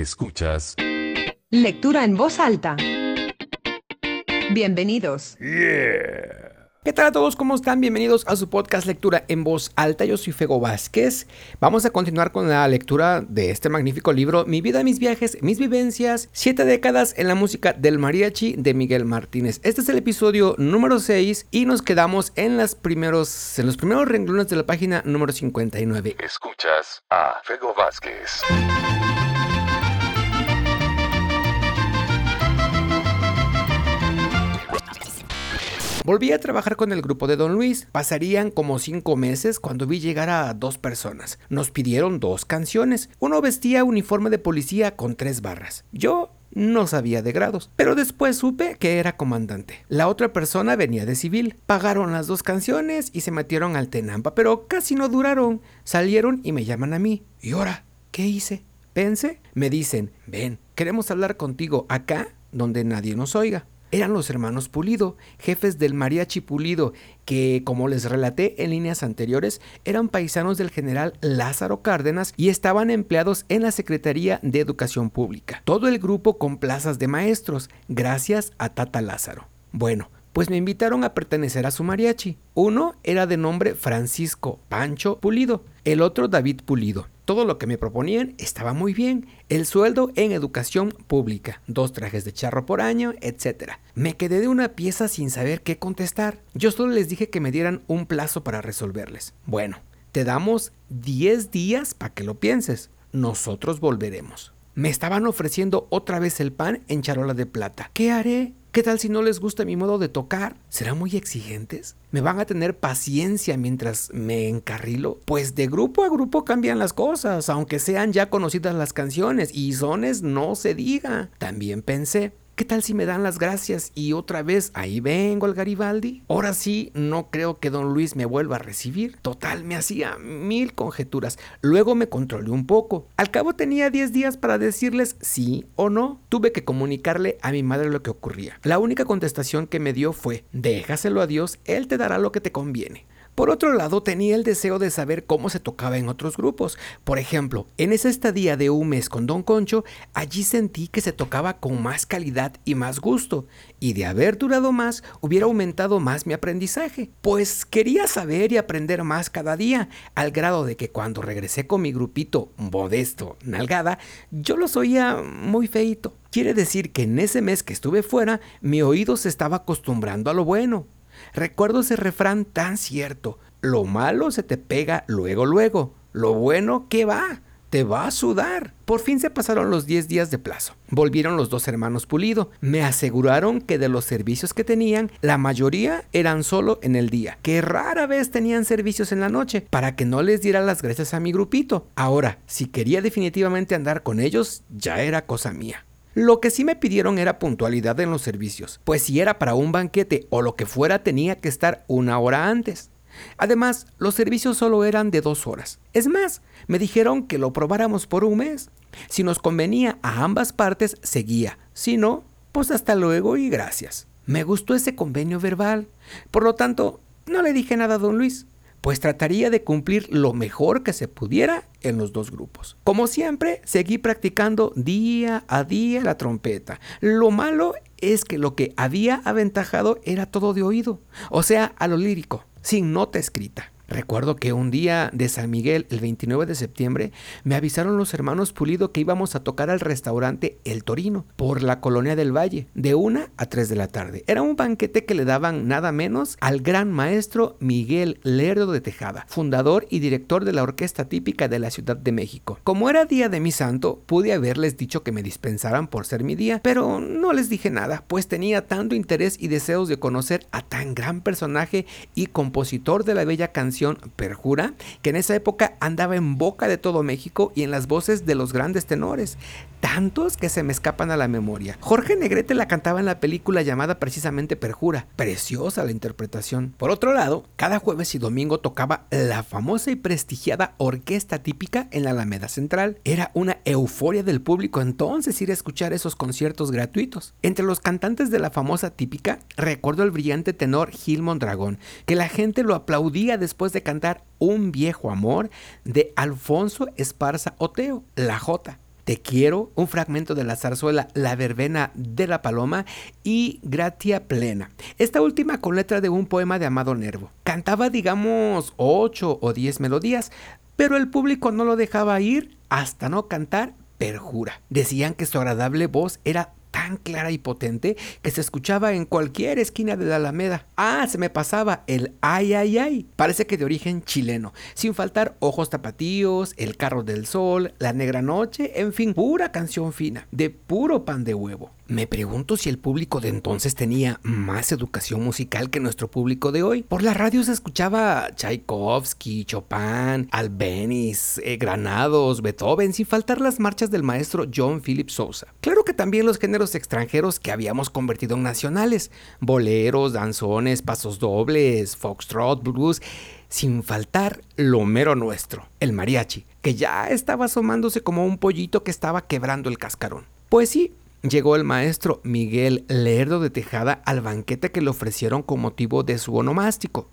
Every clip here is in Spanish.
Escuchas. Lectura en voz alta. Bienvenidos. ¿Qué tal a todos? ¿Cómo están? Bienvenidos a su podcast Lectura en Voz Alta. Yo soy Fego Vázquez. Vamos a continuar con la lectura de este magnífico libro, Mi vida, mis viajes, mis vivencias, siete décadas en la música del mariachi de Miguel Martínez. Este es el episodio número 6 y nos quedamos en, las primeros, en los primeros renglones de la página número 59. Escuchas a Fego Vázquez. Volví a trabajar con el grupo de Don Luis. Pasarían como cinco meses cuando vi llegar a dos personas. Nos pidieron dos canciones. Uno vestía uniforme de policía con tres barras. Yo no sabía de grados, pero después supe que era comandante. La otra persona venía de civil. Pagaron las dos canciones y se metieron al Tenampa, pero casi no duraron. Salieron y me llaman a mí. ¿Y ahora? ¿Qué hice? Pensé. Me dicen, ven, queremos hablar contigo acá donde nadie nos oiga eran los hermanos Pulido, jefes del mariachi Pulido, que, como les relaté en líneas anteriores, eran paisanos del general Lázaro Cárdenas y estaban empleados en la Secretaría de Educación Pública. Todo el grupo con plazas de maestros, gracias a Tata Lázaro. Bueno, pues me invitaron a pertenecer a su mariachi. Uno era de nombre Francisco Pancho Pulido, el otro David Pulido. Todo lo que me proponían estaba muy bien. El sueldo en educación pública, dos trajes de charro por año, etc. Me quedé de una pieza sin saber qué contestar. Yo solo les dije que me dieran un plazo para resolverles. Bueno, te damos 10 días para que lo pienses. Nosotros volveremos. Me estaban ofreciendo otra vez el pan en charola de plata. ¿Qué haré? ¿Qué tal si no les gusta mi modo de tocar? ¿Serán muy exigentes? ¿Me van a tener paciencia mientras me encarrilo? Pues de grupo a grupo cambian las cosas, aunque sean ya conocidas las canciones y sones no se diga. También pensé, ¿Qué tal si me dan las gracias y otra vez ahí vengo al Garibaldi? Ahora sí, no creo que don Luis me vuelva a recibir. Total, me hacía mil conjeturas. Luego me controlé un poco. Al cabo tenía 10 días para decirles sí o no. Tuve que comunicarle a mi madre lo que ocurría. La única contestación que me dio fue, déjaselo a Dios, Él te dará lo que te conviene. Por otro lado, tenía el deseo de saber cómo se tocaba en otros grupos. Por ejemplo, en esa estadía de un mes con Don Concho, allí sentí que se tocaba con más calidad y más gusto, y de haber durado más, hubiera aumentado más mi aprendizaje, pues quería saber y aprender más cada día, al grado de que cuando regresé con mi grupito modesto, nalgada, yo los oía muy feito. Quiere decir que en ese mes que estuve fuera, mi oído se estaba acostumbrando a lo bueno. Recuerdo ese refrán tan cierto. Lo malo se te pega luego, luego. Lo bueno, ¿qué va? Te va a sudar. Por fin se pasaron los 10 días de plazo. Volvieron los dos hermanos Pulido. Me aseguraron que de los servicios que tenían, la mayoría eran solo en el día, que rara vez tenían servicios en la noche, para que no les diera las gracias a mi grupito. Ahora, si quería definitivamente andar con ellos, ya era cosa mía. Lo que sí me pidieron era puntualidad en los servicios, pues si era para un banquete o lo que fuera tenía que estar una hora antes. Además, los servicios solo eran de dos horas. Es más, me dijeron que lo probáramos por un mes. Si nos convenía a ambas partes, seguía. Si no, pues hasta luego y gracias. Me gustó ese convenio verbal. Por lo tanto, no le dije nada a don Luis pues trataría de cumplir lo mejor que se pudiera en los dos grupos. Como siempre, seguí practicando día a día la trompeta. Lo malo es que lo que había aventajado era todo de oído, o sea, a lo lírico, sin nota escrita. Recuerdo que un día de San Miguel, el 29 de septiembre, me avisaron los hermanos Pulido que íbamos a tocar al restaurante El Torino por la colonia del Valle, de una a 3 de la tarde. Era un banquete que le daban nada menos al gran maestro Miguel Lerdo de Tejada, fundador y director de la orquesta típica de la Ciudad de México. Como era día de mi santo, pude haberles dicho que me dispensaran por ser mi día, pero no les dije nada, pues tenía tanto interés y deseos de conocer a tan gran personaje y compositor de la bella canción Perjura, que en esa época andaba en boca de todo México y en las voces de los grandes tenores, tantos que se me escapan a la memoria. Jorge Negrete la cantaba en la película llamada precisamente Perjura, preciosa la interpretación. Por otro lado, cada jueves y domingo tocaba la famosa y prestigiada orquesta típica en la Alameda Central. Era una euforia del público entonces ir a escuchar esos conciertos gratuitos. Entre los cantantes de la famosa típica, recuerdo el brillante tenor Gil Mondragón, que la gente lo aplaudía después de cantar Un viejo amor de Alfonso Esparza Oteo, La Jota. Te quiero, un fragmento de la zarzuela La verbena de la paloma y Gratia plena. Esta última con letra de un poema de Amado Nervo. Cantaba digamos 8 o 10 melodías, pero el público no lo dejaba ir hasta no cantar perjura. Decían que su agradable voz era tan clara y potente que se escuchaba en cualquier esquina de la Alameda. Ah, se me pasaba el ay ay ay. Parece que de origen chileno, sin faltar ojos tapatíos, el carro del sol, la negra noche, en fin, pura canción fina, de puro pan de huevo. Me pregunto si el público de entonces tenía más educación musical que nuestro público de hoy. Por la radio se escuchaba Tchaikovsky, Chopin, Albeniz, eh, Granados, Beethoven, sin faltar las marchas del maestro John Philip Sousa. Claro que también los géneros extranjeros que habíamos convertido en nacionales, boleros, danzones, pasos dobles, foxtrot, blues, sin faltar lo mero nuestro, el mariachi, que ya estaba asomándose como un pollito que estaba quebrando el cascarón. Pues sí, llegó el maestro Miguel Lerdo de Tejada al banquete que le ofrecieron con motivo de su onomástico.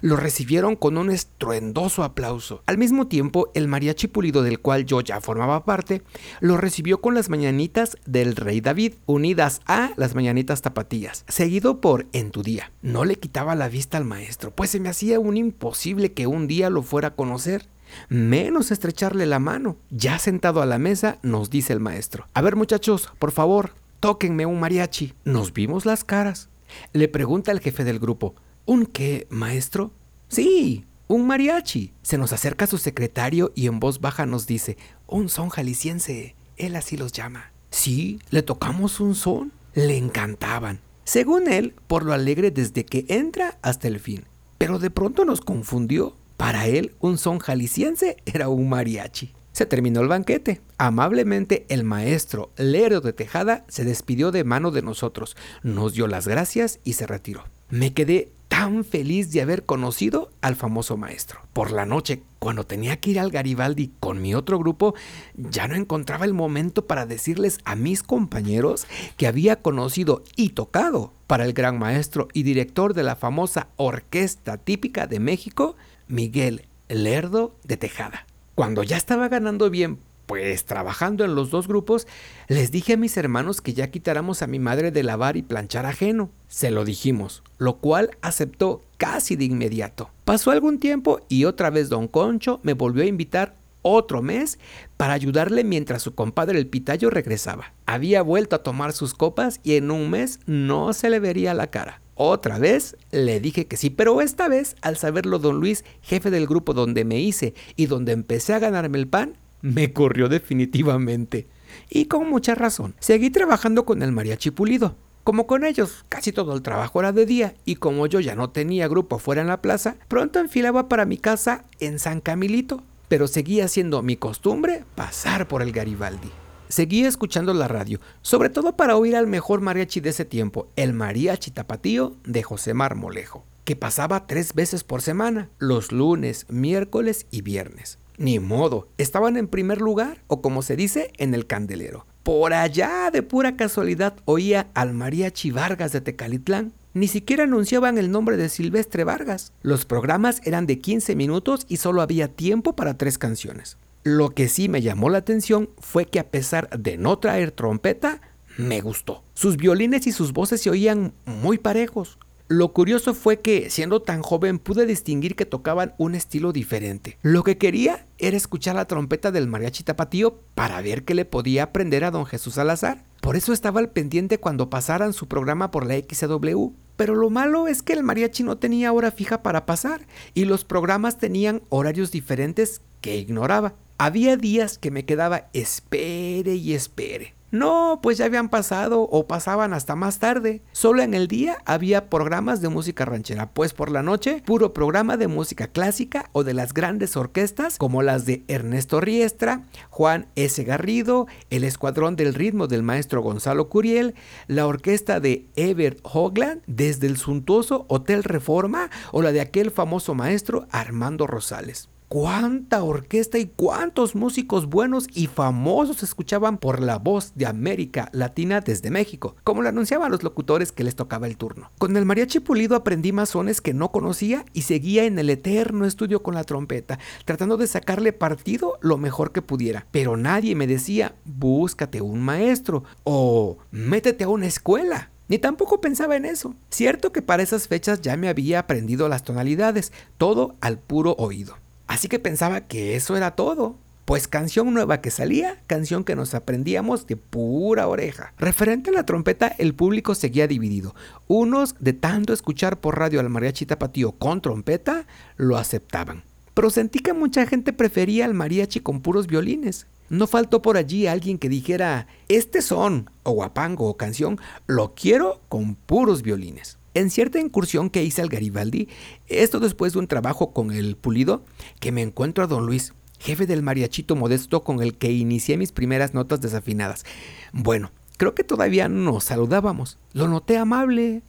Lo recibieron con un estruendoso aplauso. Al mismo tiempo, el mariachi pulido del cual yo ya formaba parte, lo recibió con las mañanitas del rey David, unidas a las mañanitas tapatías, seguido por En tu día. No le quitaba la vista al maestro, pues se me hacía un imposible que un día lo fuera a conocer menos estrecharle la mano. Ya sentado a la mesa, nos dice el maestro. A ver muchachos, por favor, tóquenme un mariachi. Nos vimos las caras. Le pregunta el jefe del grupo, ¿un qué, maestro? Sí, un mariachi. Se nos acerca su secretario y en voz baja nos dice, un son jalisciense. Él así los llama. Sí, le tocamos un son. Le encantaban. Según él, por lo alegre desde que entra hasta el fin. Pero de pronto nos confundió. Para él, un son jalisciense era un mariachi. Se terminó el banquete. Amablemente el maestro Lero de Tejada se despidió de mano de nosotros, nos dio las gracias y se retiró. Me quedé tan feliz de haber conocido al famoso maestro. Por la noche, cuando tenía que ir al Garibaldi con mi otro grupo, ya no encontraba el momento para decirles a mis compañeros que había conocido y tocado para el gran maestro y director de la famosa orquesta típica de México, Miguel Lerdo de Tejada. Cuando ya estaba ganando bien, pues trabajando en los dos grupos, les dije a mis hermanos que ya quitáramos a mi madre de lavar y planchar ajeno. Se lo dijimos, lo cual aceptó casi de inmediato. Pasó algún tiempo y otra vez don Concho me volvió a invitar otro mes para ayudarle mientras su compadre el Pitayo regresaba. Había vuelto a tomar sus copas y en un mes no se le vería la cara. Otra vez le dije que sí, pero esta vez, al saberlo don Luis, jefe del grupo donde me hice y donde empecé a ganarme el pan, me corrió definitivamente. Y con mucha razón. Seguí trabajando con el mariachi pulido. Como con ellos casi todo el trabajo era de día y como yo ya no tenía grupo fuera en la plaza, pronto enfilaba para mi casa en San Camilito, pero seguía siendo mi costumbre pasar por el Garibaldi. Seguía escuchando la radio, sobre todo para oír al mejor mariachi de ese tiempo, el mariachi tapatío de José Marmolejo, que pasaba tres veces por semana, los lunes, miércoles y viernes. Ni modo, estaban en primer lugar, o como se dice, en el candelero. Por allá, de pura casualidad, oía al mariachi Vargas de Tecalitlán. Ni siquiera anunciaban el nombre de Silvestre Vargas. Los programas eran de 15 minutos y solo había tiempo para tres canciones. Lo que sí me llamó la atención fue que a pesar de no traer trompeta, me gustó. Sus violines y sus voces se oían muy parejos. Lo curioso fue que, siendo tan joven, pude distinguir que tocaban un estilo diferente. Lo que quería era escuchar la trompeta del mariachi tapatío para ver qué le podía aprender a don Jesús Salazar. Por eso estaba al pendiente cuando pasaran su programa por la XW. Pero lo malo es que el mariachi no tenía hora fija para pasar y los programas tenían horarios diferentes que ignoraba. Había días que me quedaba espere y espere. No, pues ya habían pasado o pasaban hasta más tarde. Solo en el día había programas de música ranchera, pues por la noche puro programa de música clásica o de las grandes orquestas como las de Ernesto Riestra, Juan S. Garrido, el Escuadrón del Ritmo del maestro Gonzalo Curiel, la orquesta de Ebert Hogland, desde el suntuoso Hotel Reforma o la de aquel famoso maestro Armando Rosales. Cuánta orquesta y cuántos músicos buenos y famosos escuchaban por la voz de América Latina desde México, como lo anunciaban los locutores que les tocaba el turno. Con el mariachi pulido aprendí masones que no conocía y seguía en el eterno estudio con la trompeta, tratando de sacarle partido lo mejor que pudiera. Pero nadie me decía, búscate un maestro o métete a una escuela. Ni tampoco pensaba en eso. Cierto que para esas fechas ya me había aprendido las tonalidades, todo al puro oído. Así que pensaba que eso era todo. Pues canción nueva que salía, canción que nos aprendíamos de pura oreja. Referente a la trompeta, el público seguía dividido. Unos, de tanto escuchar por radio al mariachi tapatío con trompeta, lo aceptaban. Pero sentí que mucha gente prefería al mariachi con puros violines. No faltó por allí alguien que dijera, este son, o guapango o canción, lo quiero con puros violines. En cierta incursión que hice al Garibaldi, esto después de un trabajo con el pulido, que me encuentro a don Luis, jefe del mariachito modesto con el que inicié mis primeras notas desafinadas. Bueno, creo que todavía nos saludábamos. Lo noté amable,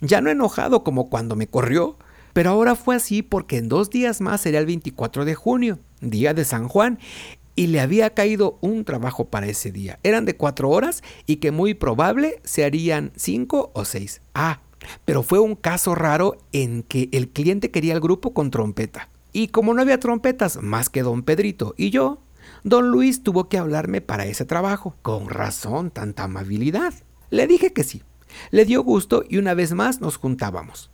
ya no enojado como cuando me corrió, pero ahora fue así porque en dos días más sería el 24 de junio, día de San Juan, y le había caído un trabajo para ese día. Eran de cuatro horas y que muy probable se harían cinco o seis. Ah, pero fue un caso raro en que el cliente quería el grupo con trompeta. Y como no había trompetas más que don Pedrito y yo, don Luis tuvo que hablarme para ese trabajo. Con razón, tanta amabilidad. Le dije que sí. Le dio gusto y una vez más nos juntábamos.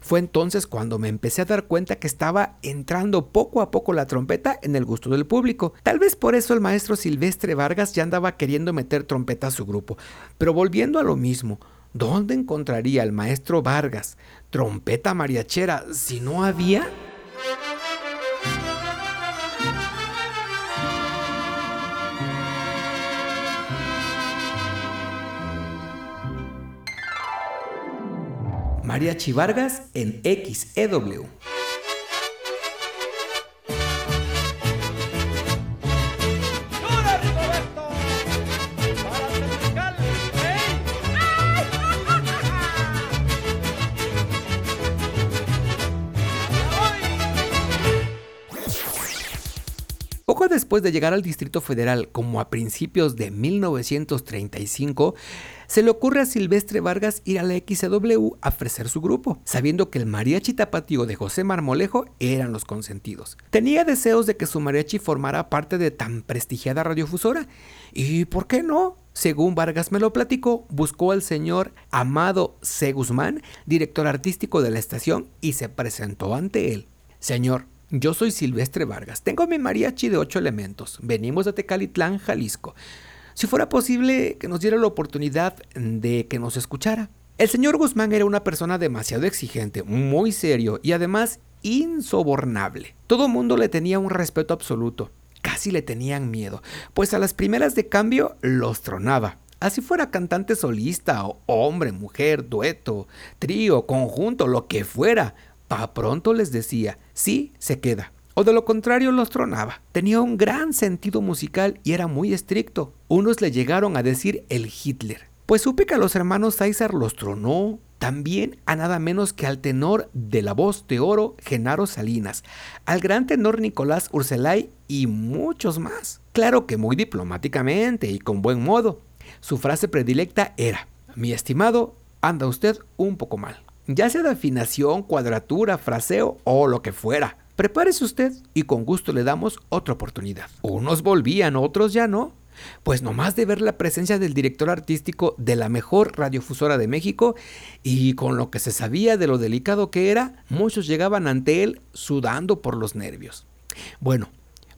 Fue entonces cuando me empecé a dar cuenta que estaba entrando poco a poco la trompeta en el gusto del público. Tal vez por eso el maestro Silvestre Vargas ya andaba queriendo meter trompeta a su grupo. Pero volviendo a lo mismo, ¿Dónde encontraría el maestro Vargas trompeta mariachera si no había? Mariachi Vargas en XEW. Después de llegar al Distrito Federal, como a principios de 1935, se le ocurre a Silvestre Vargas ir a la XW a ofrecer su grupo, sabiendo que el mariachi tapatío de José Marmolejo eran los consentidos. Tenía deseos de que su mariachi formara parte de tan prestigiada radiofusora, y ¿por qué no? Según Vargas me lo platicó, buscó al señor Amado C. Guzmán, director artístico de la estación, y se presentó ante él. Señor, yo soy Silvestre Vargas. Tengo mi mariachi de ocho elementos. Venimos de Tecalitlán, Jalisco. Si fuera posible que nos diera la oportunidad de que nos escuchara. El señor Guzmán era una persona demasiado exigente, muy serio y además insobornable. Todo mundo le tenía un respeto absoluto. Casi le tenían miedo, pues a las primeras de cambio los tronaba. Así fuera cantante solista, hombre, mujer, dueto, trío, conjunto, lo que fuera, Pronto les decía, sí, se queda. O de lo contrario los tronaba. Tenía un gran sentido musical y era muy estricto. Unos le llegaron a decir el Hitler. Pues supe que a los hermanos César los tronó también a nada menos que al tenor de la voz de oro Genaro Salinas, al gran tenor Nicolás Urselay y muchos más. Claro que muy diplomáticamente y con buen modo. Su frase predilecta era, mi estimado, anda usted un poco mal ya sea de afinación, cuadratura, fraseo o lo que fuera. Prepárese usted y con gusto le damos otra oportunidad. Unos volvían, otros ya no. Pues nomás de ver la presencia del director artístico de la mejor radiofusora de México y con lo que se sabía de lo delicado que era, muchos llegaban ante él sudando por los nervios. Bueno,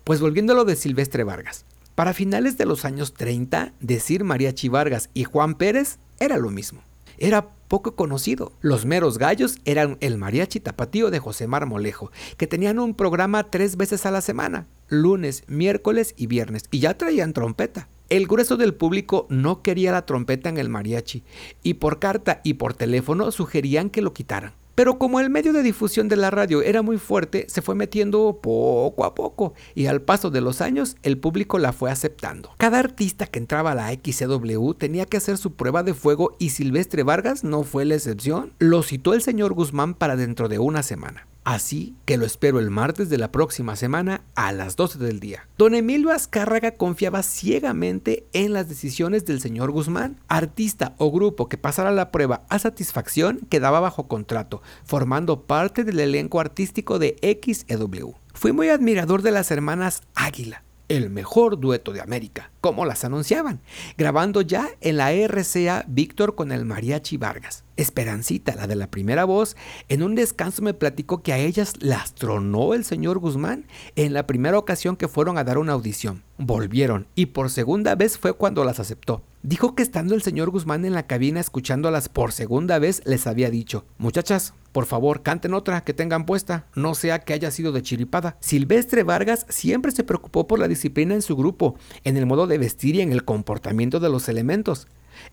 pues volviendo a lo de Silvestre Vargas. Para finales de los años 30, decir Mariachi Vargas y Juan Pérez era lo mismo. Era poco conocido. Los meros gallos eran el mariachi tapatío de José Marmolejo, que tenían un programa tres veces a la semana, lunes, miércoles y viernes, y ya traían trompeta. El grueso del público no quería la trompeta en el mariachi, y por carta y por teléfono sugerían que lo quitaran. Pero como el medio de difusión de la radio era muy fuerte, se fue metiendo poco a poco y al paso de los años el público la fue aceptando. Cada artista que entraba a la XCW tenía que hacer su prueba de fuego y Silvestre Vargas no fue la excepción. Lo citó el señor Guzmán para dentro de una semana. Así que lo espero el martes de la próxima semana a las 12 del día. Don Emilio Azcárraga confiaba ciegamente en las decisiones del señor Guzmán. Artista o grupo que pasara la prueba a satisfacción quedaba bajo contrato, formando parte del elenco artístico de XEW. Fui muy admirador de las hermanas Águila, el mejor dueto de América, como las anunciaban, grabando ya en la RCA Víctor con el Mariachi Vargas. Esperancita, la de la primera voz, en un descanso me platicó que a ellas las tronó el señor Guzmán en la primera ocasión que fueron a dar una audición. Volvieron y por segunda vez fue cuando las aceptó. Dijo que estando el señor Guzmán en la cabina escuchándolas por segunda vez les había dicho, muchachas, por favor, canten otra que tengan puesta, no sea que haya sido de chiripada. Silvestre Vargas siempre se preocupó por la disciplina en su grupo, en el modo de vestir y en el comportamiento de los elementos.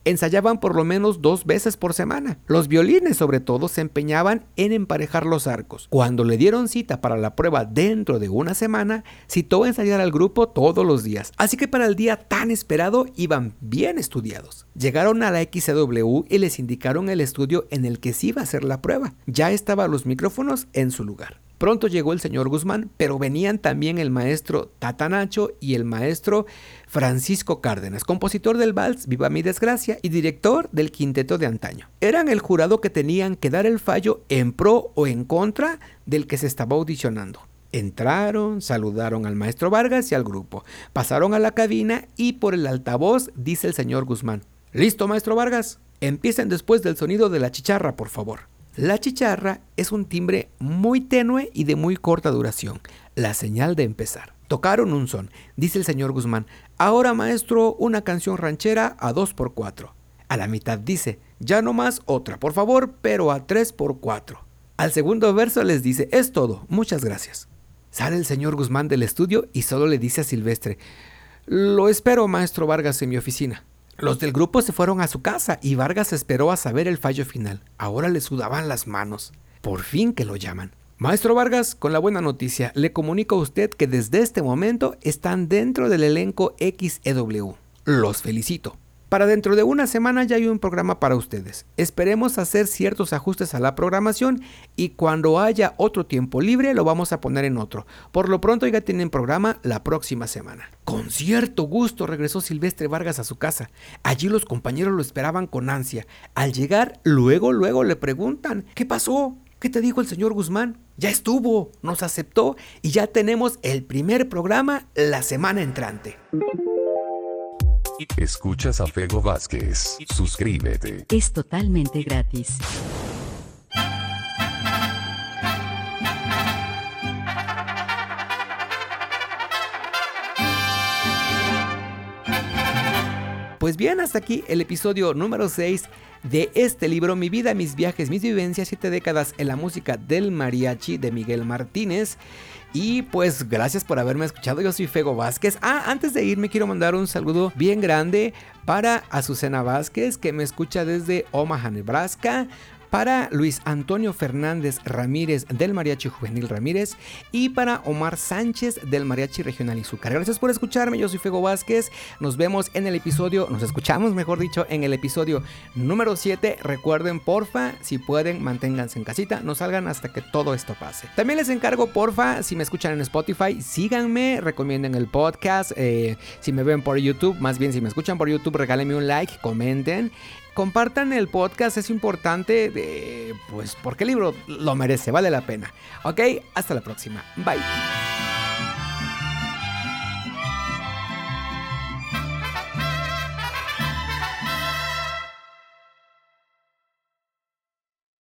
Ensayaban por lo menos dos veces por semana. Los violines sobre todo se empeñaban en emparejar los arcos. Cuando le dieron cita para la prueba dentro de una semana, citó ensayar al grupo todos los días. Así que para el día tan esperado iban bien estudiados. Llegaron a la XW y les indicaron el estudio en el que se iba a hacer la prueba. Ya estaban los micrófonos en su lugar. Pronto llegó el señor Guzmán, pero venían también el maestro Tatanacho y el maestro Francisco Cárdenas, compositor del vals Viva mi desgracia y director del quinteto de antaño. Eran el jurado que tenían que dar el fallo en pro o en contra del que se estaba audicionando. Entraron, saludaron al maestro Vargas y al grupo, pasaron a la cabina y por el altavoz dice el señor Guzmán, ¿Listo, maestro Vargas? Empiecen después del sonido de la chicharra, por favor. La chicharra es un timbre muy tenue y de muy corta duración, la señal de empezar. Tocaron un son, dice el señor Guzmán. Ahora, maestro, una canción ranchera a 2 por 4 A la mitad dice, ya no más otra, por favor, pero a 3 por 4 Al segundo verso les dice, es todo, muchas gracias. Sale el señor Guzmán del estudio y solo le dice a Silvestre, lo espero, maestro Vargas, en mi oficina. Los del grupo se fueron a su casa y Vargas esperó a saber el fallo final. Ahora le sudaban las manos. Por fin que lo llaman. Maestro Vargas, con la buena noticia, le comunico a usted que desde este momento están dentro del elenco XEW. Los felicito. Para dentro de una semana ya hay un programa para ustedes. Esperemos hacer ciertos ajustes a la programación y cuando haya otro tiempo libre lo vamos a poner en otro. Por lo pronto ya tienen programa la próxima semana. Con cierto gusto regresó Silvestre Vargas a su casa. Allí los compañeros lo esperaban con ansia. Al llegar, luego, luego le preguntan, ¿qué pasó? ¿Qué te dijo el señor Guzmán? Ya estuvo, nos aceptó y ya tenemos el primer programa la semana entrante. Escuchas a Fego Vázquez. Suscríbete. Es totalmente gratis. Pues bien, hasta aquí el episodio número 6 de este libro, Mi vida, mis viajes, mis vivencias, siete décadas en la música del mariachi de Miguel Martínez. Y pues gracias por haberme escuchado, yo soy Fego Vázquez. Ah, antes de irme quiero mandar un saludo bien grande para Azucena Vázquez que me escucha desde Omaha, Nebraska para Luis Antonio Fernández Ramírez del Mariachi Juvenil Ramírez y para Omar Sánchez del Mariachi Regional Izúcar. Gracias por escucharme, yo soy Fego Vázquez. Nos vemos en el episodio, nos escuchamos mejor dicho, en el episodio número 7. Recuerden, porfa, si pueden, manténganse en casita, no salgan hasta que todo esto pase. También les encargo, porfa, si me escuchan en Spotify, síganme, recomienden el podcast. Eh, si me ven por YouTube, más bien si me escuchan por YouTube, regálenme un like, comenten compartan el podcast, es importante, de, pues porque el libro lo merece, vale la pena. Ok, hasta la próxima. Bye.